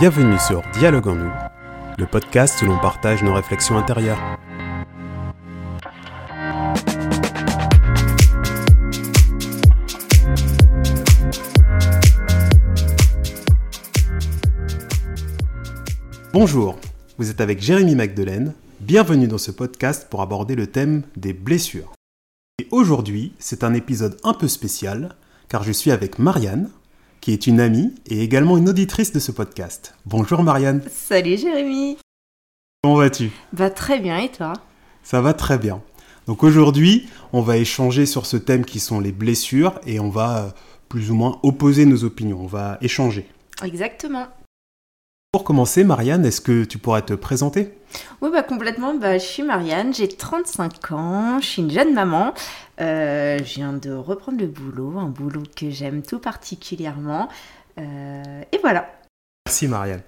Bienvenue sur Dialogue en nous, le podcast où l'on partage nos réflexions intérieures. Bonjour, vous êtes avec Jérémy Magdelaine. Bienvenue dans ce podcast pour aborder le thème des blessures. Et aujourd'hui, c'est un épisode un peu spécial car je suis avec Marianne, qui est une amie et également une auditrice de ce podcast. Bonjour Marianne. Salut Jérémy. Comment vas-tu? Va très bien et toi? Ça va très bien. Donc aujourd'hui, on va échanger sur ce thème qui sont les blessures et on va euh, plus ou moins opposer nos opinions. On va échanger. Exactement. Pour commencer, Marianne, est-ce que tu pourrais te présenter? Oui, bah complètement. Bah, je suis Marianne, j'ai 35 ans, je suis une jeune maman. Euh, je viens de reprendre le boulot, un boulot que j'aime tout particulièrement. Euh, et voilà. Merci Marianne.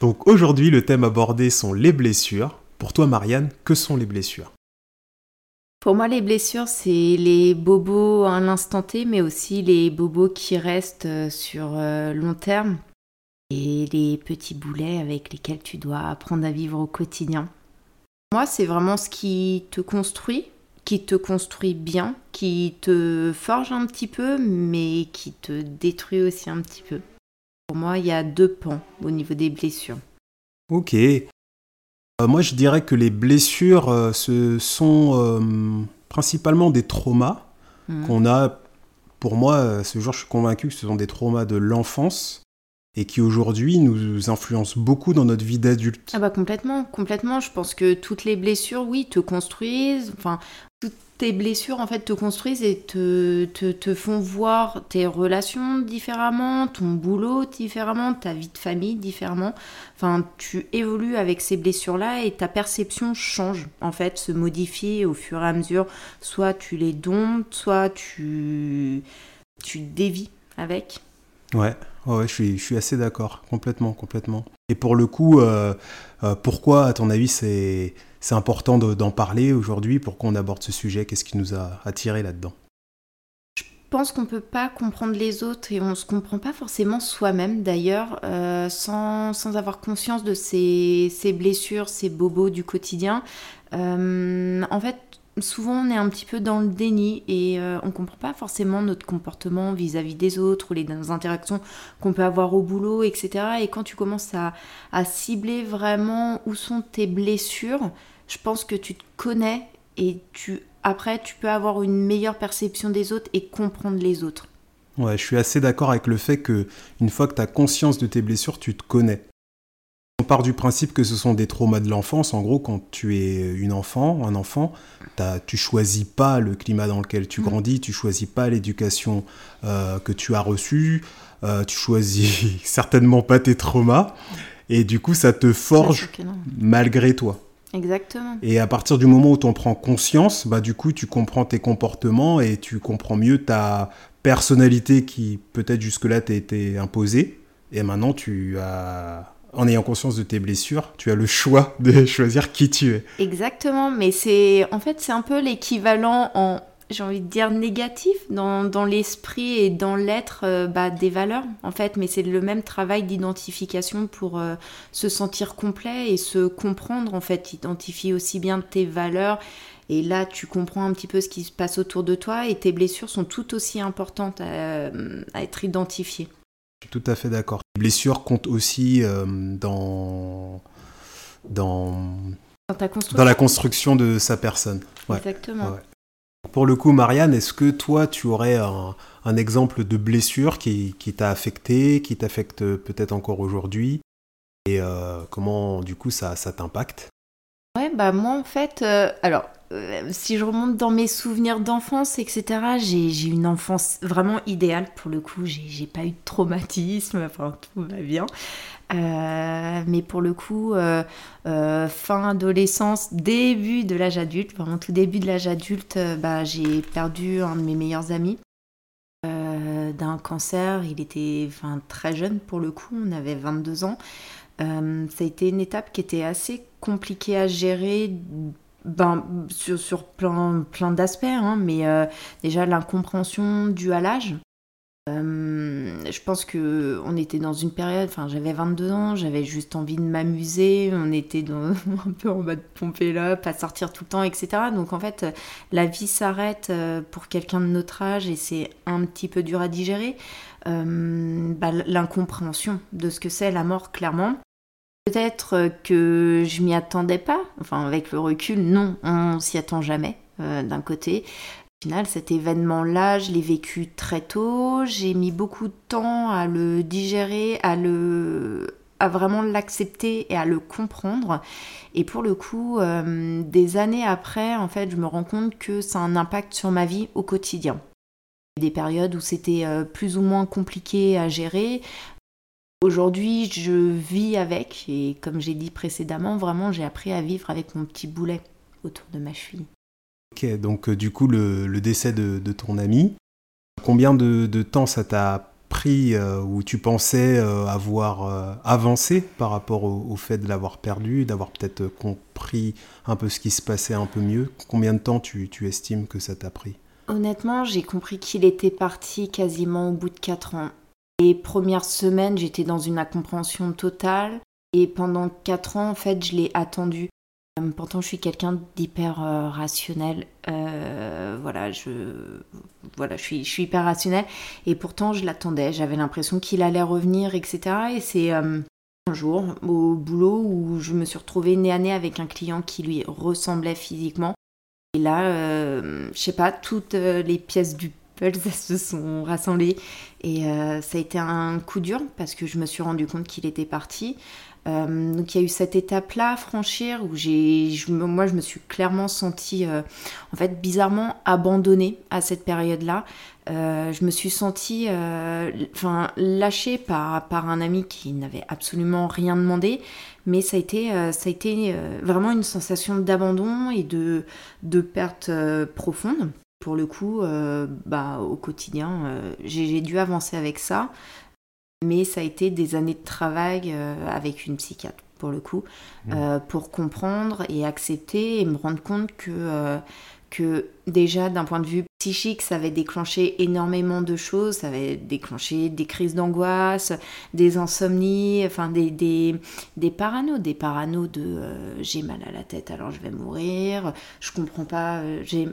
Donc aujourd'hui, le thème abordé sont les blessures. Pour toi, Marianne, que sont les blessures? Pour moi, les blessures, c'est les bobos à un instant T, mais aussi les bobos qui restent euh, sur long terme et les petits boulets avec lesquels tu dois apprendre à vivre au quotidien. Moi, c'est vraiment ce qui te construit, qui te construit bien, qui te forge un petit peu, mais qui te détruit aussi un petit peu. Pour moi, il y a deux pans au niveau des blessures. Ok. Euh, moi, je dirais que les blessures, euh, ce sont euh, principalement des traumas mmh. qu'on a. Pour moi, ce jour, je suis convaincu que ce sont des traumas de l'enfance et qui aujourd'hui nous influencent beaucoup dans notre vie d'adulte. Ah bah complètement, complètement. Je pense que toutes les blessures, oui, te construisent. Enfin, toutes tes blessures en fait te construisent et te, te, te, font voir tes relations différemment, ton boulot différemment, ta vie de famille différemment. Enfin, tu évolues avec ces blessures-là et ta perception change en fait, se modifie au fur et à mesure. Soit tu les domptes, soit tu, tu dévis avec. Ouais, ouais, je suis, assez d'accord, complètement, complètement. Et pour le coup, euh, euh, pourquoi, à ton avis, c'est important d'en parler aujourd'hui? Pour qu'on aborde ce sujet? Qu'est-ce qui nous a attiré là-dedans? Je pense qu'on ne peut pas comprendre les autres et on ne se comprend pas forcément soi-même d'ailleurs euh, sans, avoir conscience de ces, ces, blessures, ces bobos du quotidien. en fait, souvent on est un petit peu dans le déni et euh, on comprend pas forcément notre comportement vis-à-vis des autres ou les interactions qu'on peut avoir au boulot, etc. Et quand tu commences à, cibler vraiment où sont tes blessures, je pense que tu te connais et tu après tu peux avoir une meilleure perception des autres et comprendre les autres. Ouais, je suis assez d'accord avec le fait que une fois que tu as conscience de tes blessures, tu te connais. On part du principe que ce sont des traumas de l'enfance. En gros, quand tu es une enfant, un enfant, tu choisis pas le climat dans lequel tu mm. grandis, tu choisis pas l'éducation euh, que tu as reçue, euh, tu choisis certainement pas tes traumas, et du coup, ça te forge malgré toi. Exactement. Et à partir du moment où tu en prends conscience, bah du coup, tu comprends tes comportements et tu comprends mieux ta personnalité qui peut-être jusque-là t'a été imposée. Et maintenant, tu as en ayant conscience de tes blessures, tu as le choix de choisir qui tu es. Exactement, mais c'est en fait c'est un peu l'équivalent en j'ai envie de dire négatif dans, dans l'esprit et dans l'être euh, bah, des valeurs en fait. Mais c'est le même travail d'identification pour euh, se sentir complet et se comprendre en fait. Identifier aussi bien tes valeurs. Et là tu comprends un petit peu ce qui se passe autour de toi et tes blessures sont tout aussi importantes à être identifiées je suis tout à fait d'accord. Les blessures comptent aussi euh, dans, dans, dans, la construction de sa personne. Exactement. Pour le coup, Marianne, est-ce que toi, tu aurais un, un exemple de blessure qui, qui t'a affecté, qui t'affecte peut-être encore aujourd'hui? Et euh, comment, du coup, ça, ça t'impacte? Ouais, bah moi, en fait, euh, alors, si je remonte dans mes souvenirs d'enfance, etc., j'ai une enfance vraiment idéale pour le coup. J'ai pas eu de traumatisme, enfin tout va bien. Euh, mais pour le coup, euh, fin adolescence, début de l'âge adulte, vraiment tout début de l'âge adulte, bah, j'ai perdu un de mes meilleurs amis d'un cancer. Il était très jeune pour le coup, on avait 22 ans. ça a été une étape qui était assez compliquée à gérer ben, sur, sur plein, plein d'aspects, hein, mais euh, déjà l'incompréhension due à l'âge. Euh, je pense que on était dans une période, enfin j'avais 22 ans, j'avais juste envie de m'amuser, on était dans, un peu en mode pompé up, à sortir tout le temps, etc. Donc en fait, la vie s'arrête euh, pour quelqu'un de notre âge et c'est un petit peu dur à digérer. Euh, bah, l'incompréhension de ce que c'est la mort, clairement. Peut-être que je m'y attendais pas, enfin avec le recul, non, on s'y attend jamais d'un côté final, cet événement-là, je l'ai vécu très tôt. J'ai mis beaucoup de temps à le digérer, à le vraiment l'accepter et à le comprendre. Et pour le coup, euh, des années après, en fait, je me rends compte que ça a un impact sur ma vie au quotidien. Des périodes où c'était euh, plus ou moins compliqué à gérer. Aujourd'hui, je vis avec, et comme j'ai dit précédemment, vraiment, j'ai appris à vivre avec mon petit boulet autour de ma cheville. Ok, donc euh, du coup, le, décès de, ton ami, combien de, temps ça t'a pris euh, où tu pensais euh, avoir avancé par rapport au, fait de l'avoir perdu, d'avoir peut-être compris un peu ce qui se passait un peu mieux? Combien de temps tu, estimes que ça t'a pris? Honnêtement, j'ai compris qu'il était parti quasiment au bout de 4 ans. Les premières semaines, j'étais dans une incompréhension totale. Et pendant 4 ans, en fait, je l'ai attendu. Euh, pourtant, je suis quelqu'un d'hyper euh, rationnel. Euh, voilà, je, voilà je, suis, hyper rationnel. Et pourtant, je l'attendais. J'avais l'impression qu'il allait revenir, etc. Et c'est un jour au boulot où je me suis retrouvée nez à nez avec un client qui lui ressemblait physiquement. Et là, je sais pas, toutes les pièces du se sont rassemblées. Et ça a été un coup dur parce que je me suis rendu compte qu'il était parti. Euh, donc il y a eu cette étape-là à franchir où j'ai, moi je me suis clairement sentie, euh, en fait bizarrement abandonnée à cette période-là. Euh, je me suis sentie, enfin lâchée par, par un ami qui n'avait absolument rien demandé, mais ça a été, ça a été vraiment une sensation d'abandon et de, de perte profonde. Pour le coup, bah, au quotidien, j'ai dû avancer avec ça. Mais ça a été des années de travail euh, avec une psychiatre, pour le coup, mmh. euh, pour comprendre et accepter et me rendre compte que, euh, que déjà, d'un point de vue psychique, ça avait déclenché énormément de choses. Ça avait déclenché des crises d'angoisse, des insomnies, enfin des, des, des paranos, des paranos de j'ai mal à la tête alors je vais mourir, je comprends pas, j'ai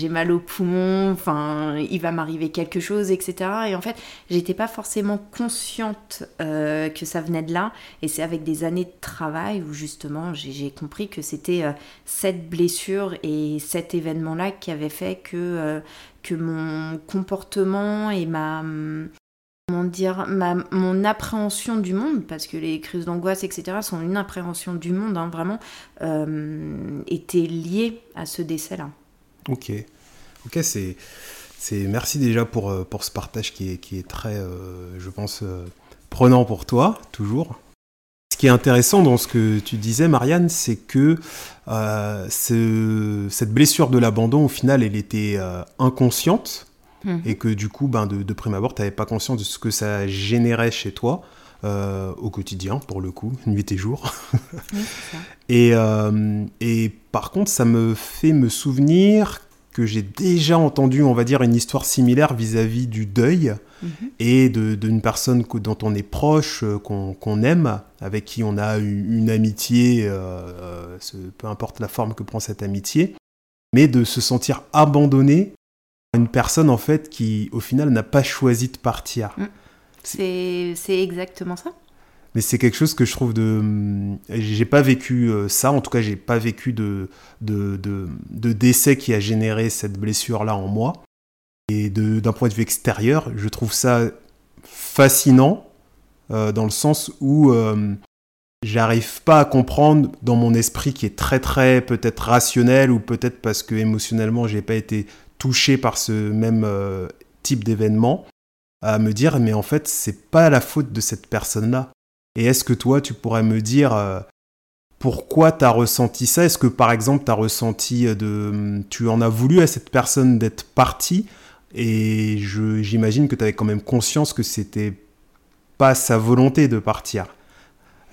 j'ai mal au poumon, enfin, il va m'arriver quelque chose, etc. Et en fait, j'étais pas forcément consciente euh, que ça venait de là. Et c'est avec des années de travail où justement j'ai compris que c'était euh, cette blessure et cet événement-là qui avait fait que, euh, que mon comportement et ma comment dire, ma, mon appréhension du monde, parce que les crises d'angoisse, etc., sont une appréhension du monde, hein, vraiment, étaient liées à ce décès-là. Ok, ok, c'est, c'est merci déjà pour, euh, pour ce partage qui est, qui est très, euh, je pense, euh, prenant pour toi, toujours. Ce qui est intéressant dans ce que tu disais, Marianne, c'est que ce, cette blessure de l'abandon, au final, elle était inconsciente. Mhm. Et que du coup, ben, de, de prime abord, tu n'avais pas conscience de ce que ça générait chez toi. Au quotidien, pour le coup, nuit et jour. Oui, ça. Et, et par contre, ça me fait me souvenir que j'ai déjà entendu, on va dire, une histoire similaire vis-à-vis du deuil mhm. et d'une personne dont on est proche, euh, qu'on aime, avec qui on a une, amitié, euh, euh, peu importe la forme que prend cette amitié, mais de se sentir abandonné par une personne en fait qui, au final, n'a pas choisi de partir. Mm. C'est exactement ça. Mais c'est quelque chose que je trouve de j'ai pas vécu euh, ça. En tout cas j'ai pas vécu de de, de, décès qui a généré cette blessure là en moi. Et d'un point de vue extérieur je trouve ça fascinant euh, dans le sens où euh, j'arrive pas à comprendre dans mon esprit qui est très très peut-être rationnel ou peut-être parce que émotionnellement j'ai pas été touché par ce même type d'événement à me dire mais en fait c'est pas la faute de cette personne là et est-ce que toi, tu pourrais me dire euh, pourquoi tu as ressenti ça? Est-ce que par exemple, tu as ressenti euh, de. Tu en as voulu à cette personne d'être partie? Et j'imagine que tu avais quand même conscience que c'était pas sa volonté de partir.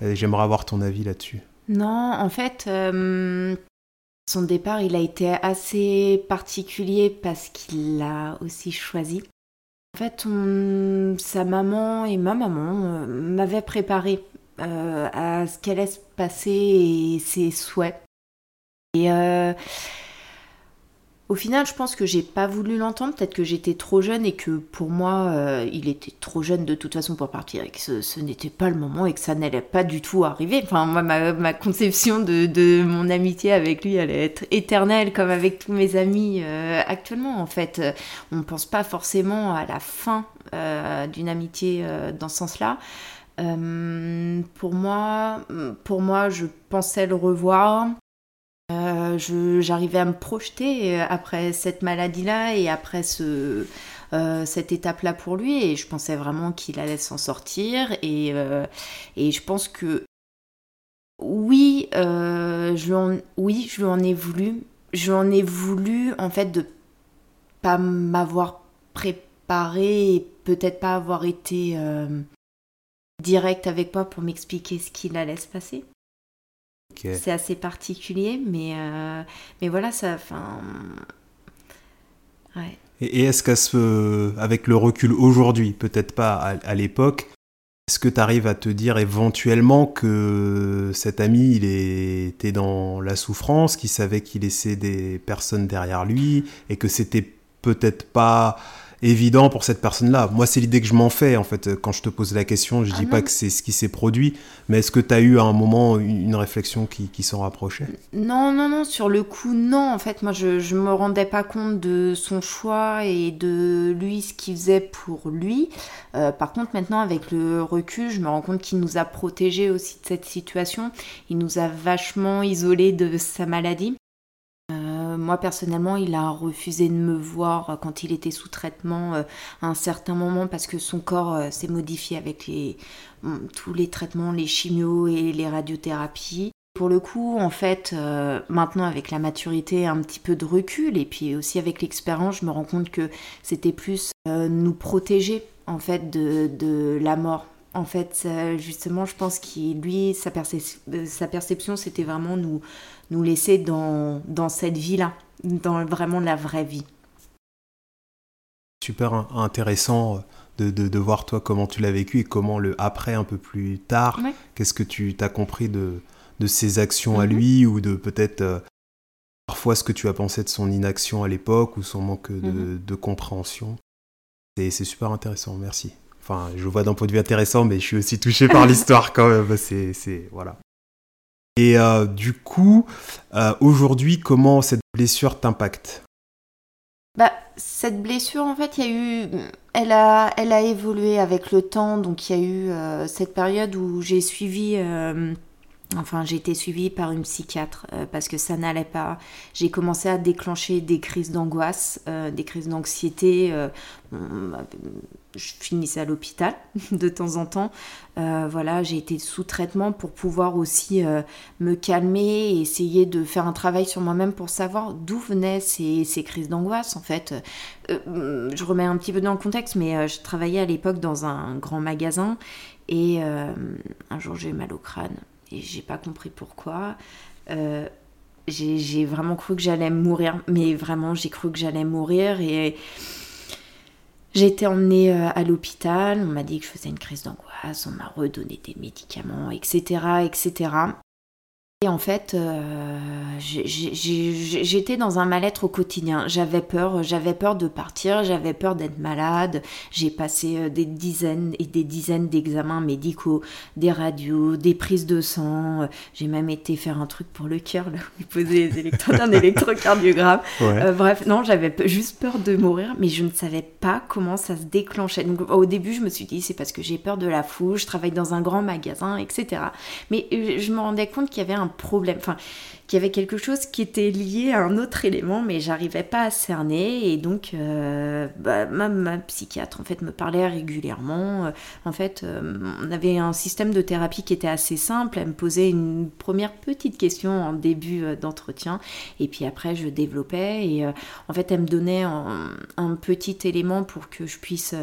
J'aimerais avoir ton avis là-dessus. Non, en fait, son départ, il a été assez particulier parce qu'il l'a aussi choisi. En fait, sa maman et ma maman m'avaient préparé à ce qu'allait se passer et ses souhaits. Et au final, je pense que j'ai pas voulu l'entendre. Peut-être que j'étais trop jeune et que pour moi, euh, il était trop jeune de toute façon pour partir et que ce, n'était pas le moment et que ça n'allait pas du tout arriver. Enfin, moi, ma, conception de, mon amitié avec lui allait être éternelle, comme avec tous mes amis euh, actuellement. En fait, euh, on ne pense pas forcément à la fin d'une amitié dans ce sens-là. pour moi, pour moi, je pensais le revoir. Euh, j'arrivais à me projeter euh, après cette maladie-là et après euh, cette étape-là pour lui et je pensais vraiment qu'il allait s'en sortir et, et je pense que oui, je lui en, oui, je lui ai voulu. Je lui en ai voulu en fait de pas m'avoir préparé et peut-être pas avoir été direct avec moi pour m'expliquer ce qu'il allait se passer. C'est assez particulier, mais, euh, mais voilà, ça. Ouais. Et, est-ce qu'avec le recul aujourd'hui, peut-être pas à, l'époque, est-ce que tu arrives à te dire éventuellement que cet ami, il était dans la souffrance, qu'il savait qu'il laissait des personnes derrière lui, et que c'était peut-être pas évident pour cette personne-là. Moi, c'est l'idée que je m'en fais, en fait, quand je te pose la question. Je ne dis ah pas que c'est ce qui s'est produit, mais est-ce que tu as eu à un moment une réflexion qui, qui s'en rapprochait? Non, non, non, sur le coup, non. En fait, moi, je ne me rendais pas compte de son choix et de lui, ce qu'il faisait pour lui. Euh, par contre, maintenant, avec le recul, je me rends compte qu'il nous a protégés aussi de cette situation. Il nous a vachement isolés de sa maladie moi personnellement, il a refusé de me voir quand il était sous traitement euh, à un certain moment parce que son corps euh, s'est modifié avec les, tous les traitements, les chimios et les radiothérapies. Pour le coup, en fait, euh, maintenant avec la maturité, un petit peu de recul et puis aussi avec l'expérience, je me rends compte que c'était plus nous protéger en fait de, la mort. En fait, justement, je pense qu'il lui, sa, sa perception, c'était vraiment nous, nous laisser dans, dans cette vie-là, dans vraiment la vraie vie. Super intéressant de, de, de, voir toi comment tu l'as vécu et comment le après un peu plus tard, qu'est-ce que tu as compris de, de ses actions à mhm. lui ou de peut-être euh, parfois ce que tu as pensé de son inaction à l'époque ou son manque de, mhm. de compréhension. C'est super intéressant, merci. Enfin, je vois d'un point de vue intéressant, mais je suis aussi touché par l'histoire quand même. C'est voilà. Et euh, du coup, euh, aujourd'hui, comment cette blessure t'impacte? Bah, cette blessure, en fait, il y a eu, elle a, elle a évolué avec le temps. Donc, il y a eu euh, cette période où j'ai suivi Enfin, j'ai été suivie par une psychiatre euh, parce que ça n'allait pas. J'ai commencé à déclencher des crises d'angoisse, euh, des crises d'anxiété. Euh, je finissais à l'hôpital de temps en temps. voilà, j'ai été sous traitement pour pouvoir aussi me calmer et essayer de faire un travail sur moi-même pour savoir d'où venaient ces, ces crises d'angoisse. En fait, je remets un petit peu dans le contexte, mais je travaillais à l'époque dans un grand magasin et un jour j'ai eu mal au crâne et j'ai pas compris pourquoi. Euh, j'ai vraiment cru que j'allais mourir, mais vraiment j'ai cru que j'allais mourir et j'ai été emmenée euh, à l'hôpital, on m'a dit que je faisais une crise d'angoisse, on m'a redonné des médicaments, etc., etc. Et en fait, euh, j'étais dans un mal-être au quotidien. J'avais peur, j'avais peur de partir, j'avais peur d'être malade. J'ai passé euh, des dizaines et des dizaines d'examens médicaux, des radios, des prises de sang. J'ai même été faire un truc pour le cœur, là où les électrodes, un électrocardiogramme. Euh, bref, non, j'avais juste peur de mourir, mais je ne savais pas comment ça se déclenchait. Donc, au début, je me suis dit, c'est parce que j'ai peur de la foule, je travaille dans un grand magasin, etc. Mais je me rendais compte qu'il y avait un problème, enfin, qu'il y avait quelque chose qui était lié à un autre élément, mais j'arrivais pas à cerner. Et donc, euh, bah, ma, psychiatre, en fait, me parlait régulièrement. Euh, en fait, euh, on avait un système de thérapie qui était assez simple. Elle me posait une première petite question en début d'entretien. Et puis après, je développais. Et en fait, elle me donnait un, un, petit élément pour que je puisse...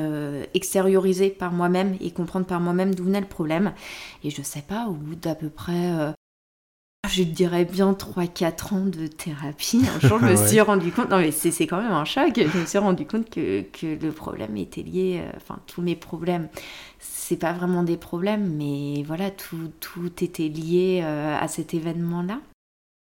Euh, extérioriser par moi-même et comprendre par moi-même d'où venait le problème. Et je sais pas, au bout d'à peu près je dirais bien 3-4 ans de thérapie. Un jour, je me suis rendu compte, non mais c'est quand même un choc, je me suis rendu compte que, que le problème était lié, euh, enfin tous mes problèmes, c'est pas vraiment des problèmes, mais voilà, tout, tout était lié euh, à cet événement-là.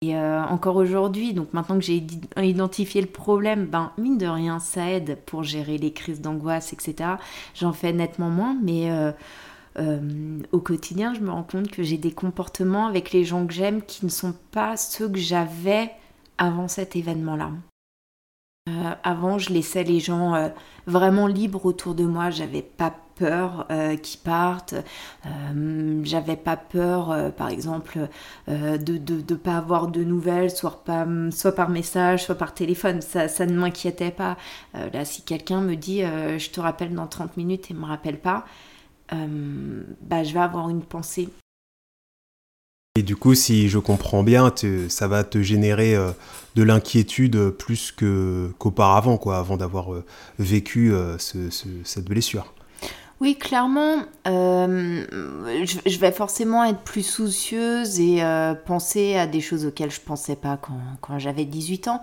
Et euh, encore aujourd'hui, donc maintenant que j'ai identifié le problème, ben mine de rien, ça aide pour gérer les crises d'angoisse, etc. J'en fais nettement moins, mais euh, au quotidien, je me rends compte que j'ai des comportements avec les gens que j'aime qui ne sont pas ceux que j'avais avant cet événement-là. Euh, avant, je laissais les gens euh, vraiment libres autour de moi. J'avais pas peur qu'ils partent. J'avais pas peur, par exemple, de ne pas avoir de nouvelles, soit, soit par message, soit par téléphone. Ça, ne m'inquiétait pas. là, si quelqu'un me dit je te rappelle dans 30 minutes et ne me rappelle pas, euh, bah, je vais avoir une pensée. Et du coup, si je comprends bien, ça va te générer euh, de l'inquiétude plus qu'auparavant, quoi, avant d'avoir euh, vécu cette blessure. Oui, clairement, je, vais forcément être plus soucieuse et penser à des choses auxquelles je pensais pas quand, j'avais 18 ans.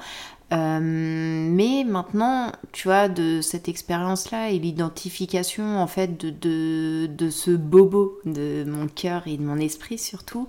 Euh, mais maintenant, tu vois, de cette expérience-là et l'identification en fait de, ce bobo de mon cœur et de mon esprit surtout,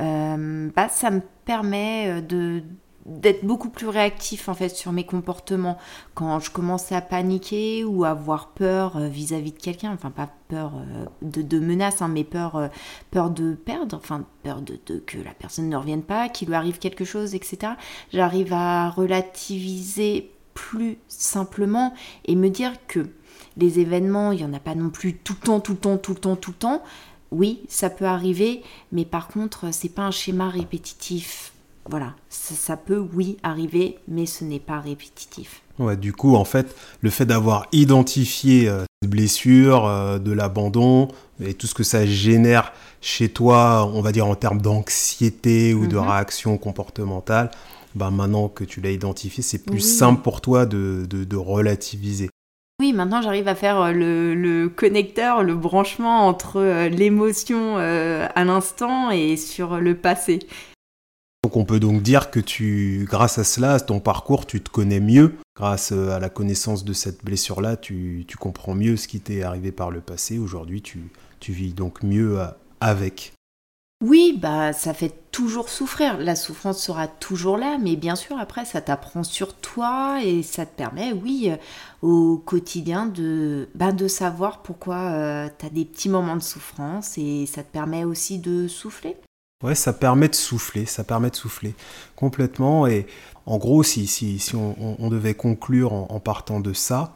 euh, bah, ça me permet de, d'être beaucoup plus réactif en fait sur mes comportements. Quand je commence à paniquer ou à avoir peur euh, vis-à-vis de quelqu'un enfin pas peur euh, de, de menace hein, mais peur euh, peur de perdre enfin peur de, que la personne ne revienne pas qu'il lui arrive quelque chose etc j'arrive à relativiser plus simplement et me dire que les événements il y en a pas non plus tout le temps tout le temps tout le temps tout le temps. Oui ça peut arriver mais par contre c'est pas un schéma répétitif voilà, ça, peut, oui, arriver, mais ce n'est pas répétitif. Ouais, du coup, en fait, le fait d'avoir identifié euh, cette blessure, euh, de l'abandon et tout ce que ça génère chez toi, on va dire en termes d'anxiété ou de mhm. réaction comportementale, bah maintenant que tu l'as identifié, c'est plus simple pour toi de, relativiser. Oui, maintenant j'arrive à faire euh, le, le, connecteur, le branchement entre l'émotion à l'instant et sur le passé. Donc on peut donc dire que tu, grâce à cela, ton parcours, tu te connais mieux. Grâce euh, à la connaissance de cette blessure-là, tu, comprends mieux ce qui t'est arrivé par le passé. Aujourd'hui, tu, vis donc mieux euh, avec. Oui, bah ça fait toujours souffrir. La souffrance sera toujours là, mais bien sûr après ça t'apprend sur toi et ça te permet, oui, euh, au quotidien de, bah, de savoir pourquoi tu as des petits moments de souffrance et ça te permet aussi de souffler. Ouais, ça permet de souffler, ça permet de souffler complètement. Et en gros, si, si, si on, devait conclure en, partant de ça,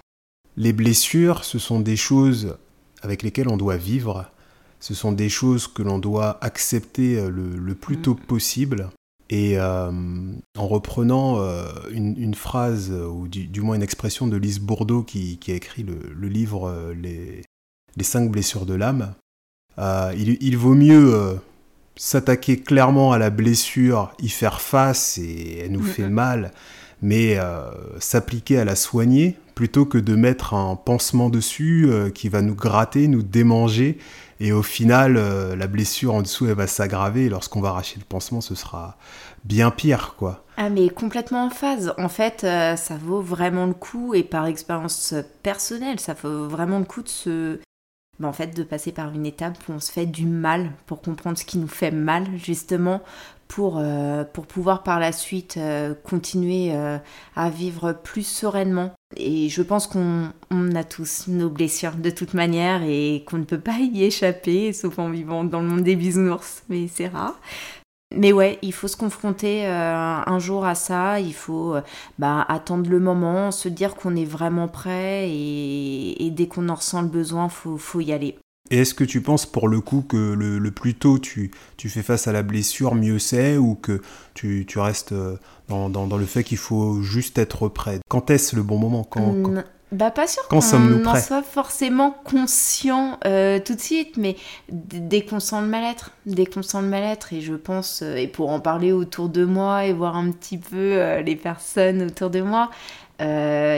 les blessures, ce sont des choses avec lesquelles on doit vivre. Ce sont des choses que l'on doit accepter euh, le, plus tôt mm. possible. Et euh, en reprenant euh, une, phrase, ou du, moins une expression de Lise Bourdeau qui, a écrit le, livre les, les, cinq blessures de l'âme, il, il, vaut mieux s'attaquer clairement à la blessure, y faire face et elle nous fait mal, mais euh, s'appliquer à la soigner plutôt que de mettre un pansement dessus euh, qui va nous gratter, nous démanger et au final euh, la blessure en dessous elle va s'aggraver et lorsqu'on va arracher le pansement ce sera bien pire quoi. Ah mais complètement en phase. En fait ça vaut vraiment le coup et par expérience personnelle ça vaut vraiment le coup de se en fait, de passer par une étape où on se fait du mal pour comprendre ce qui nous fait mal, justement, pour, euh, pour pouvoir par la suite euh, continuer euh, à vivre plus sereinement. Et je pense qu'on a tous nos blessures de toute manière et qu'on ne peut pas y échapper, sauf en vivant dans le monde des bisounours, mais c'est rare. Mais ouais, il faut se confronter euh, un jour à ça, il faut euh, bah, attendre le moment, se dire qu'on est vraiment prêt et, dès qu'on en ressent le besoin, faut, faut y aller. Et est-ce que tu penses pour le coup que le, plus tôt tu, tu, fais face à la blessure, mieux c'est, ou que tu, tu restes euh, dans, dans, le fait qu'il faut juste être prêt? Quand est-ce le bon moment? Quand, bah pas sûr qu'on en soit forcément conscient euh, tout de suite, mais dès qu'on sent le mal-être, dès qu'on sent le mal-être, et je pense, euh, et pour en parler autour de moi et voir un petit peu euh, les personnes autour de moi, il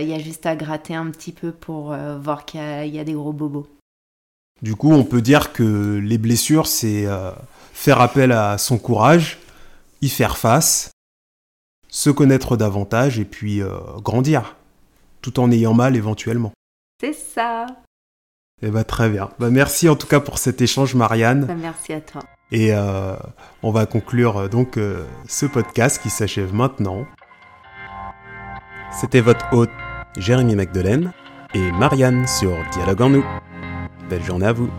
y a juste à gratter un petit peu pour voir qu'il y, a des gros bobos. Du coup, on peut dire que les blessures, c'est faire appel à son courage, y faire face, se connaître davantage et puis grandir, tout en ayant mal éventuellement. C'est ça. Eh ben, très bien. Bah, merci en tout cas pour cet échange, Marianne. Bah, merci à toi. Et euh, on va conclure euh, donc ce podcast qui s'achève maintenant. C'était votre hôte Jérémy Magdelaine et Marianne sur Dialogue en nous. Belle journée à vous.